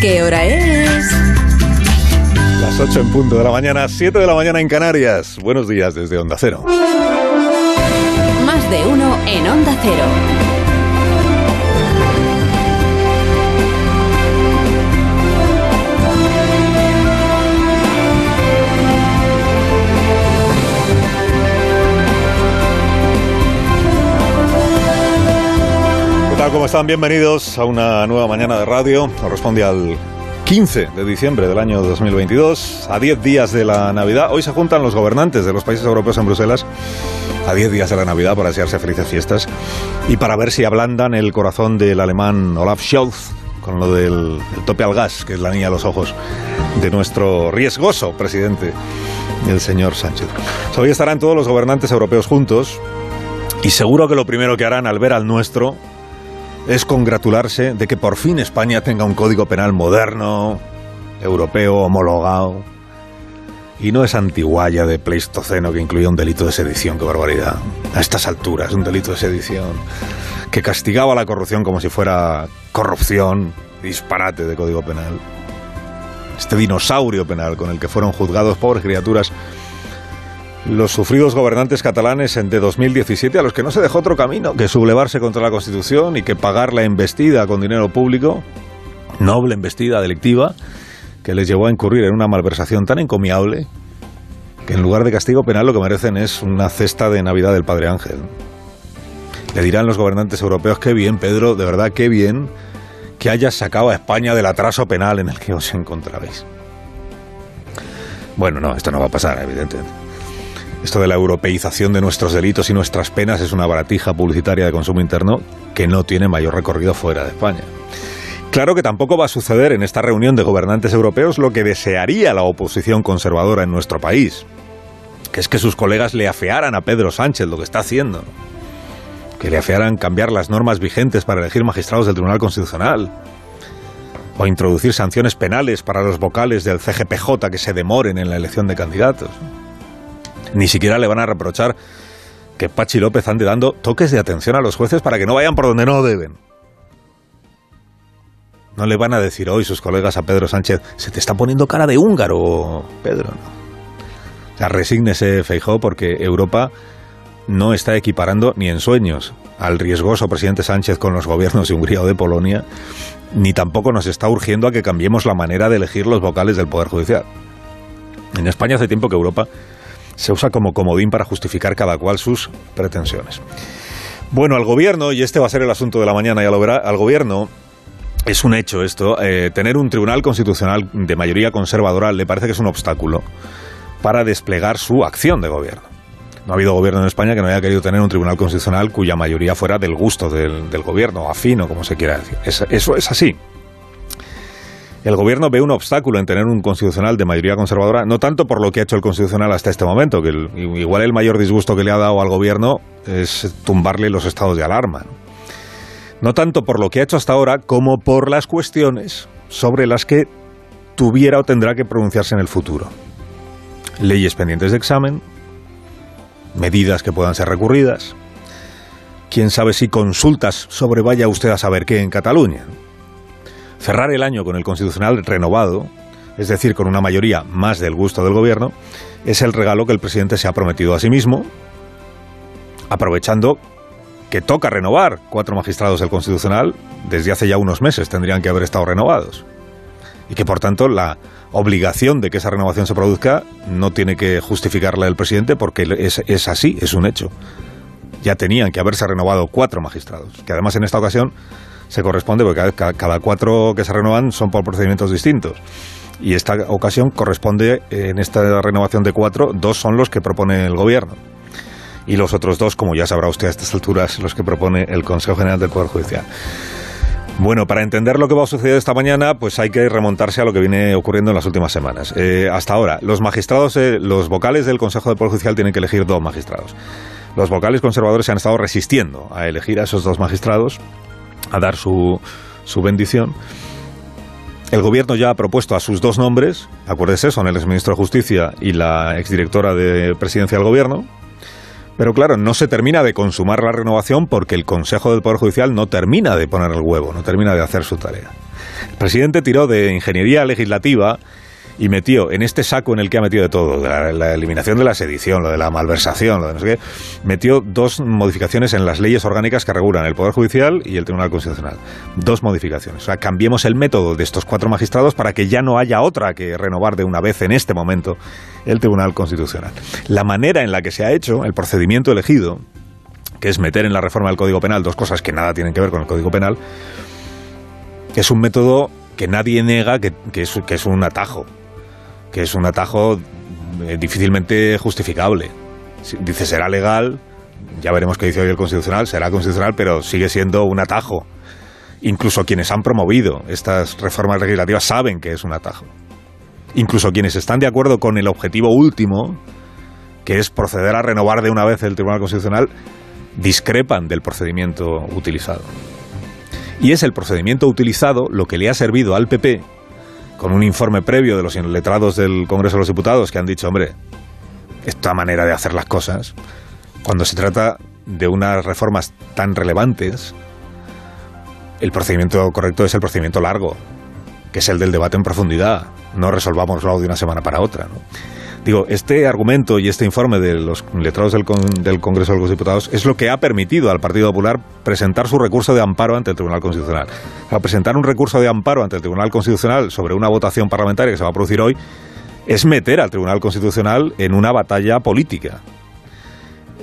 ¿qué hora es? Las 8 en punto de la mañana, 7 de la mañana en Canarias. Buenos días desde Onda Cero. Más de uno en Onda Cero. Tal? ¿Cómo están? Bienvenidos a una nueva mañana de radio. Corresponde al 15 de diciembre del año 2022, a 10 días de la Navidad. Hoy se juntan los gobernantes de los países europeos en Bruselas a 10 días de la Navidad para desearse felices fiestas y para ver si ablandan el corazón del alemán Olaf Scholz con lo del el tope al gas, que es la niña de los ojos de nuestro riesgoso presidente, el señor Sánchez. Hoy estarán todos los gobernantes europeos juntos y seguro que lo primero que harán al ver al nuestro es congratularse de que por fin España tenga un código penal moderno, europeo, homologado. Y no es antiguaya de Pleistoceno que incluía un delito de sedición, qué barbaridad. A estas alturas, un delito de sedición que castigaba la corrupción como si fuera corrupción, disparate de código penal. Este dinosaurio penal con el que fueron juzgados pobres criaturas los sufridos gobernantes catalanes de 2017 a los que no se dejó otro camino que sublevarse contra la Constitución y que pagar la embestida con dinero público, noble embestida delictiva, que les llevó a incurrir en una malversación tan encomiable que en lugar de castigo penal lo que merecen es una cesta de Navidad del Padre Ángel. Le dirán los gobernantes europeos, qué bien, Pedro, de verdad, qué bien que hayas sacado a España del atraso penal en el que os encontrabais. Bueno, no, esto no va a pasar, evidentemente. Esto de la europeización de nuestros delitos y nuestras penas es una baratija publicitaria de consumo interno que no tiene mayor recorrido fuera de España. Claro que tampoco va a suceder en esta reunión de gobernantes europeos lo que desearía la oposición conservadora en nuestro país, que es que sus colegas le afearan a Pedro Sánchez lo que está haciendo, que le afearan cambiar las normas vigentes para elegir magistrados del Tribunal Constitucional, o introducir sanciones penales para los vocales del CGPJ que se demoren en la elección de candidatos. Ni siquiera le van a reprochar que Pachi López ande dando toques de atención a los jueces para que no vayan por donde no deben. No le van a decir hoy sus colegas a Pedro Sánchez, se te está poniendo cara de húngaro, Pedro. O sea, resígnese, Feijó, porque Europa no está equiparando ni en sueños al riesgoso presidente Sánchez con los gobiernos de Hungría o de Polonia, ni tampoco nos está urgiendo a que cambiemos la manera de elegir los vocales del Poder Judicial. En España hace tiempo que Europa se usa como comodín para justificar cada cual sus pretensiones. Bueno, al gobierno, y este va a ser el asunto de la mañana, ya lo verá, al gobierno es un hecho esto, eh, tener un tribunal constitucional de mayoría conservadora le parece que es un obstáculo para desplegar su acción de gobierno. No ha habido gobierno en España que no haya querido tener un tribunal constitucional cuya mayoría fuera del gusto del, gobierno, afín o como se quiera decir. Es, eso es así. El gobierno ve un obstáculo en tener un constitucional de mayoría conservadora, no tanto por lo que ha hecho el constitucional hasta este momento, que igual el mayor disgusto que le ha dado al gobierno es tumbarle los estados de alarma. ¿no? no tanto por lo que ha hecho hasta ahora, como por las cuestiones sobre las que tuviera o tendrá que pronunciarse en el futuro. Leyes pendientes de examen, medidas que puedan ser recurridas, quién sabe si consultas sobre vaya usted a saber qué en Cataluña. Cerrar el año con el constitucional renovado, es decir, con una mayoría más del gusto del gobierno, es el regalo que el presidente se ha prometido a sí mismo, aprovechando que toca renovar cuatro magistrados del Constitucional, desde hace ya unos meses tendrían que haber estado renovados. Y que por tanto la obligación de que esa renovación se produzca no tiene que justificarla el presidente porque es, así, es un hecho. Ya tenían que haberse renovado cuatro magistrados, que además en esta ocasión se corresponde porque cada, cada cuatro que se renuevan son por procedimientos distintos. Y esta ocasión corresponde, en esta renovación de cuatro, dos son los que propone el gobierno y los otros dos, como ya sabrá usted a estas alturas, los que propone el Consejo General del Poder Judicial. Bueno, para entender lo que va a suceder esta mañana, pues hay que remontarse a lo que viene ocurriendo en las últimas semanas. Eh, hasta ahora, los magistrados, eh, los vocales del Consejo del Poder Judicial tienen que elegir dos magistrados. Los vocales conservadores se han estado resistiendo a elegir a esos dos magistrados, a dar su, su bendición. El gobierno ya ha propuesto a sus dos nombres, acuérdese, son el exministro de Justicia y la exdirectora de Presidencia del Gobierno, pero claro, no se termina de consumar la renovación porque el Consejo del Poder Judicial no termina de poner el huevo, no termina de hacer su tarea. El presidente tiró de ingeniería legislativa y metió en este saco en el que ha metido de todo, la, eliminación de la sedición, lo de la malversación, lo de no sé qué, metió dos modificaciones en las leyes orgánicas que regulan el Poder Judicial y el Tribunal Constitucional. Dos modificaciones. O sea, cambiemos el método de estos cuatro magistrados para que ya no haya otra que renovar de una vez en este momento el Tribunal Constitucional. La manera en la que se ha hecho, el procedimiento elegido, que es meter en la reforma del Código Penal dos cosas que nada tienen que ver con el Código Penal, es un método que nadie es, que es un atajo que es un atajo eh, difícilmente justificable. Dice, será legal, ya veremos qué dice hoy el Constitucional, será constitucional, pero sigue siendo un atajo. Incluso quienes han promovido estas reformas legislativas saben que es un atajo. Incluso quienes están de acuerdo con el objetivo último, que es proceder a renovar de una vez el Tribunal Constitucional, discrepan del procedimiento utilizado. Y es el procedimiento utilizado lo que le ha servido al PP con un informe previo de los letrados del Congreso de los Diputados que han dicho, hombre, esta manera de hacer las cosas, cuando se trata de unas reformas tan relevantes, el procedimiento correcto es el procedimiento largo, que es el del debate en profundidad. No resolvámoslo de una semana para otra. ¿no? Digo, este argumento y este informe de los letrados del, del, Congreso de los Diputados es lo que ha permitido al Partido Popular presentar su recurso de amparo ante el Tribunal Constitucional. Presentar un recurso de amparo ante el Tribunal Constitucional sobre una votación parlamentaria que se va a producir hoy es meter al Tribunal Constitucional en una batalla política.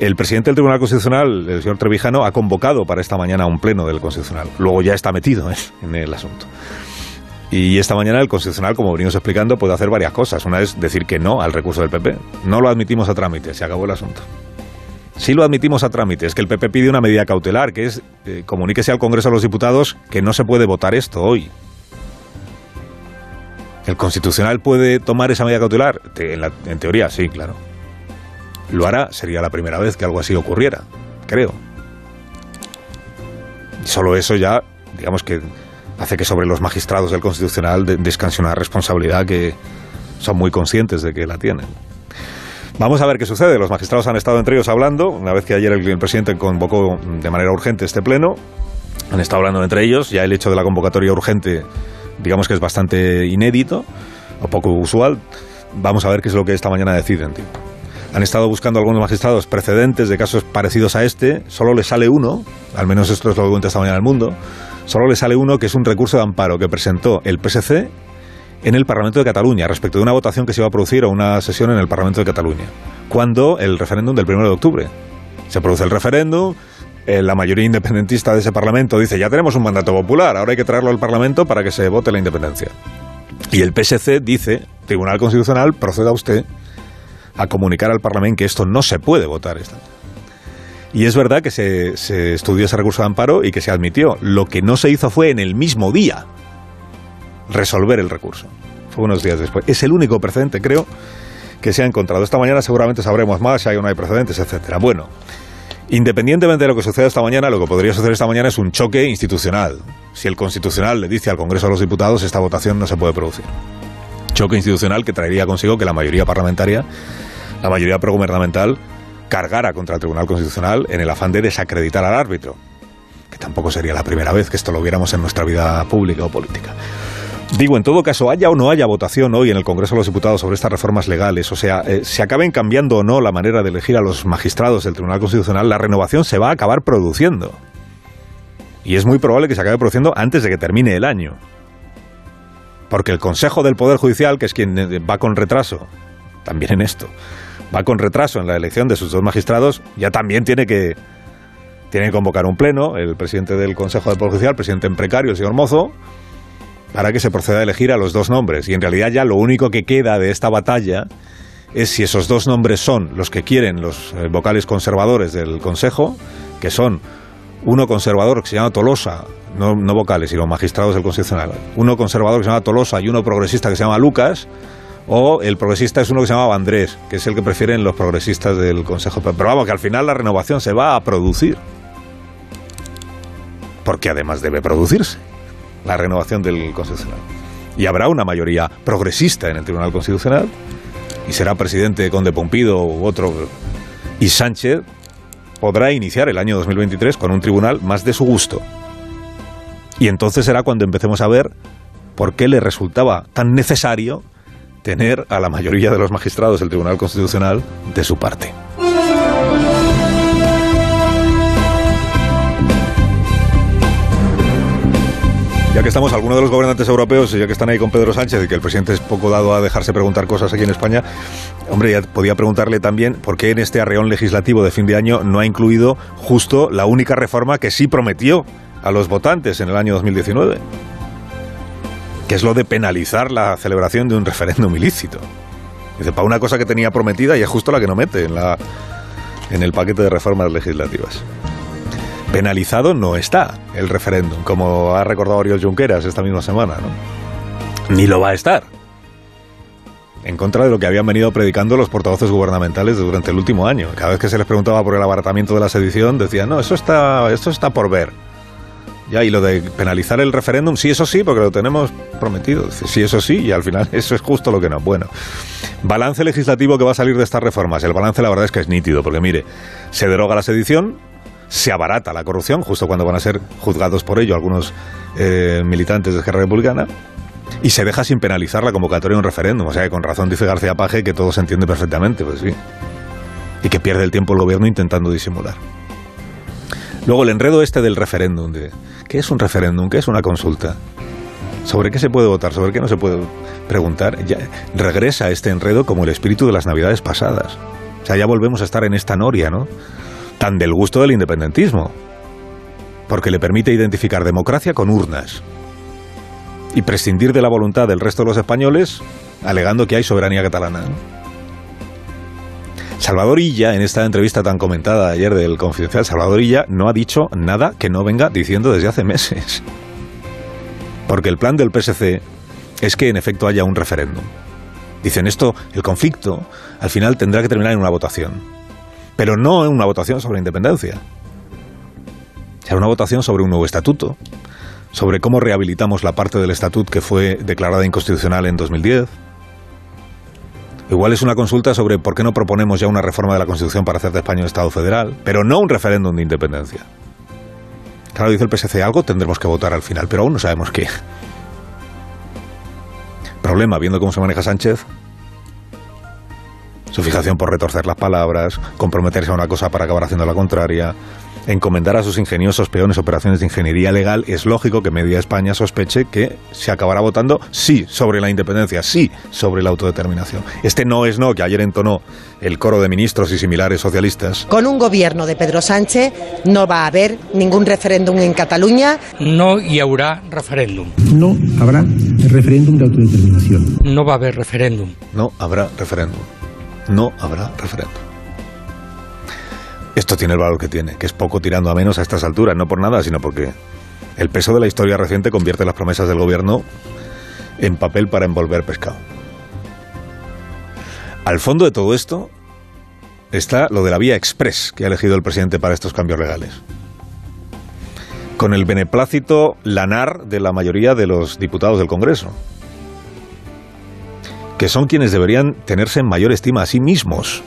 El presidente del Tribunal Constitucional, el señor Trevijano, ha convocado para esta mañana un pleno del Constitucional. Luego ya está metido en el asunto. Y esta mañana el Constitucional, como venimos explicando, puede hacer varias cosas. Una es decir que no al recurso del PP. No lo admitimos a trámite, se acabó el asunto. Si lo admitimos a trámite, es que el PP pide una medida cautelar, que es eh, comuníquese al Congreso de los Diputados que no se puede votar esto hoy. ¿El Constitucional puede tomar esa medida cautelar? En, en teoría, sí, claro. Lo hará, sería la primera vez que algo así ocurriera, creo. Y solo eso ya, digamos que hace que sobre los magistrados del Constitucional descanse una responsabilidad que son muy conscientes de que la tienen. Vamos a ver qué sucede. Los magistrados han estado entre ellos hablando, una vez que ayer el, presidente convocó de manera urgente este pleno, han estado hablando entre ellos, ya el hecho de la convocatoria urgente, digamos que es bastante inédito o poco usual. Vamos a ver qué es lo que esta mañana deciden. Han estado buscando algunos magistrados precedentes de casos parecidos a este, solo le sale uno, al menos esto es lo que cuenta esta mañana el mundo, Solo le sale uno que es un recurso de amparo que presentó el PSC en el Parlamento de Cataluña respecto de una votación que se iba a producir o una sesión en el Parlamento de Cataluña, cuando el referéndum del 1 de octubre. Se produce el referéndum, eh, la mayoría independentista de ese Parlamento dice, ya tenemos un mandato popular, ahora hay que traerlo al Parlamento para que se vote la independencia. Y el PSC dice, Tribunal Constitucional, proceda usted a comunicar al Parlamento que esto no se puede votar. Esta. Y es verdad que se, estudió ese recurso de amparo y que se admitió. Lo que no se hizo fue en el mismo día resolver el recurso. Fue unos días después. Es el único precedente, creo, que se ha encontrado. Esta mañana seguramente sabremos más si hay o no hay precedentes, etcétera. Bueno, independientemente de lo que suceda esta mañana, lo que podría suceder esta mañana es un choque institucional. Si el Constitucional le dice al Congreso de los Diputados, esta votación no se puede producir. Choque institucional que traería consigo que la mayoría parlamentaria, la mayoría progubernamental, cargara contra el Tribunal Constitucional en el afán de desacreditar al árbitro, que tampoco sería la primera vez que esto lo viéramos en nuestra vida pública o política. Digo, en todo caso, haya o no haya votación hoy en el Congreso de los Diputados sobre estas reformas legales, o sea, eh, se acaben cambiando o no la manera de elegir a los magistrados del Tribunal Constitucional, la renovación se va a acabar produciendo. Y es muy probable que se acabe produciendo antes de que termine el año. Porque el Consejo del Poder Judicial, que es quien eh, va con retraso, también en esto, va con retraso en la elección de sus dos magistrados, ya también tiene que, tiene que convocar un pleno, el presidente del Consejo de Poder Judicial, presidente en precario, el señor Mozo, para que se proceda a elegir a los dos nombres. Y en realidad ya lo único que queda de esta batalla es si esos dos nombres son los que quieren los eh, vocales conservadores del Consejo, que son uno conservador que se llama Tolosa, no, no vocales, sino magistrados del Constitucional, uno conservador que se llama Tolosa y uno progresista que se llama Lucas, o el progresista es uno que se llama Andrés, que es el que prefieren los progresistas del Consejo. Pero vamos, que al final la renovación se va a producir. Porque además debe producirse la renovación del Constitucional. Y habrá una mayoría progresista en el Tribunal Constitucional, y será presidente Conde Pompido u otro. Y Sánchez podrá iniciar el año 2023 con un tribunal más de su gusto. Y entonces será cuando empecemos a ver por qué le resultaba tan necesario tener a la mayoría de los magistrados del Tribunal Constitucional de su parte. Ya que estamos, algunos de los gobernantes europeos, ya que están ahí con Pedro Sánchez y que el presidente es poco dado a dejarse preguntar cosas aquí en España, hombre, ya podía preguntarle también por qué en este arreón legislativo de fin de año no ha incluido justo la única reforma que sí prometió a los votantes en el año 2019, que es lo de penalizar la celebración de un referéndum ilícito. Dice, para una cosa que tenía prometida y es justo la que no mete en, la, en el paquete de reformas legislativas penalizado no está el referéndum, como ha recordado Oriol Junqueras esta misma semana, ¿no? Ni lo va a estar. En contra de lo que habían venido predicando los portavoces gubernamentales durante el último año. Cada vez que se les preguntaba por el abaratamiento de la sedición, decían, no, eso está, esto está por ver. Ya, y lo de penalizar el referéndum, sí, eso sí, porque lo tenemos prometido. Sí, eso sí, y al final eso es justo lo que no. Bueno, balance legislativo que va a salir de estas reformas. El balance, la verdad, es que es nítido, porque mire, se deroga la sedición, se abarata la corrupción, justo cuando van a ser juzgados por ello algunos eh, militantes de Esquerra Republicana, y se deja sin penalizar la convocatoria de un referéndum. O sea que con razón dice García Paje que todo se entiende perfectamente, pues sí. Y que pierde el tiempo el gobierno intentando disimular. Luego el enredo este del referéndum, de ¿qué es un referéndum? ¿Qué es una consulta? ¿Sobre qué se puede votar? ¿Sobre qué no se puede preguntar? Ya, regresa este enredo como el espíritu de las navidades pasadas. O sea, ya volvemos a estar en esta noria, ¿no? tan del gusto del independentismo, porque le permite identificar democracia con urnas y prescindir de la voluntad del resto de los españoles alegando que hay soberanía catalana. Salvador Illa, en esta entrevista tan comentada ayer del Confidencial, Salvador Illa no ha dicho nada que no venga diciendo desde hace meses. Porque el plan del PSC es que en efecto haya un referéndum. Dicen esto, el conflicto al final tendrá que terminar en una votación pero no en una votación sobre independencia. Será una votación sobre un nuevo estatuto, sobre cómo rehabilitamos la parte del estatuto que fue declarada inconstitucional en 2010. Igual es una consulta sobre por qué no proponemos ya una reforma de la Constitución para hacer de España un Estado federal, pero no un referéndum de independencia. Claro, dice el PSC, algo tendremos que votar al final, pero aún no sabemos qué. Problema, viendo cómo se maneja Sánchez, su fijación por retorcer las palabras, comprometerse a una cosa para acabar haciendo la contraria, encomendar a sus ingeniosos peones operaciones de ingeniería legal, es lógico que Media España sospeche que se acabará votando sí sobre la independencia, sí sobre la autodeterminación. Este no es no que ayer entonó el coro de ministros y similares socialistas. Con un gobierno de Pedro Sánchez no va a haber ningún referéndum en Cataluña. No y habrá referéndum. No habrá referéndum de autodeterminación. No va a haber referéndum. No habrá referéndum no habrá referéndum. Esto tiene el valor que tiene, que es poco tirando a menos a estas alturas, no por nada, sino porque el peso de la historia reciente convierte las promesas del gobierno en papel para envolver pescado. Al fondo de todo esto está lo de la vía express que ha elegido el presidente para estos cambios legales. Con el beneplácito lanar de la mayoría de los diputados del Congreso que son quienes deberían tenerse en mayor estima a sí mismos.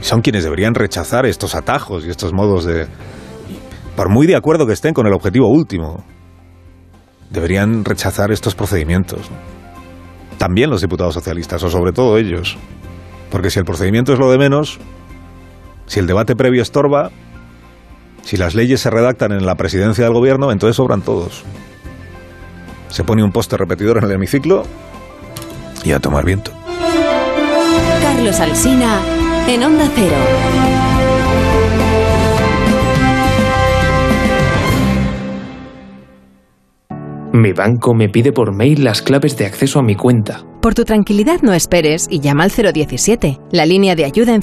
Son quienes deberían rechazar estos atajos y estos modos de... Por muy de acuerdo que estén con el objetivo último, deberían rechazar estos procedimientos. También los diputados socialistas, o sobre todo ellos. Porque si el procedimiento es lo de menos, si el debate previo estorba, si las leyes se redactan en la presidencia del gobierno, entonces sobran todos. Se pone un poste repetidor en el hemiciclo y a tomar viento. Carlos Alsina en Onda Cero. Mi banco me pide por mail las claves de acceso a mi cuenta. Por tu tranquilidad no esperes y llama al 017, la línea de ayuda en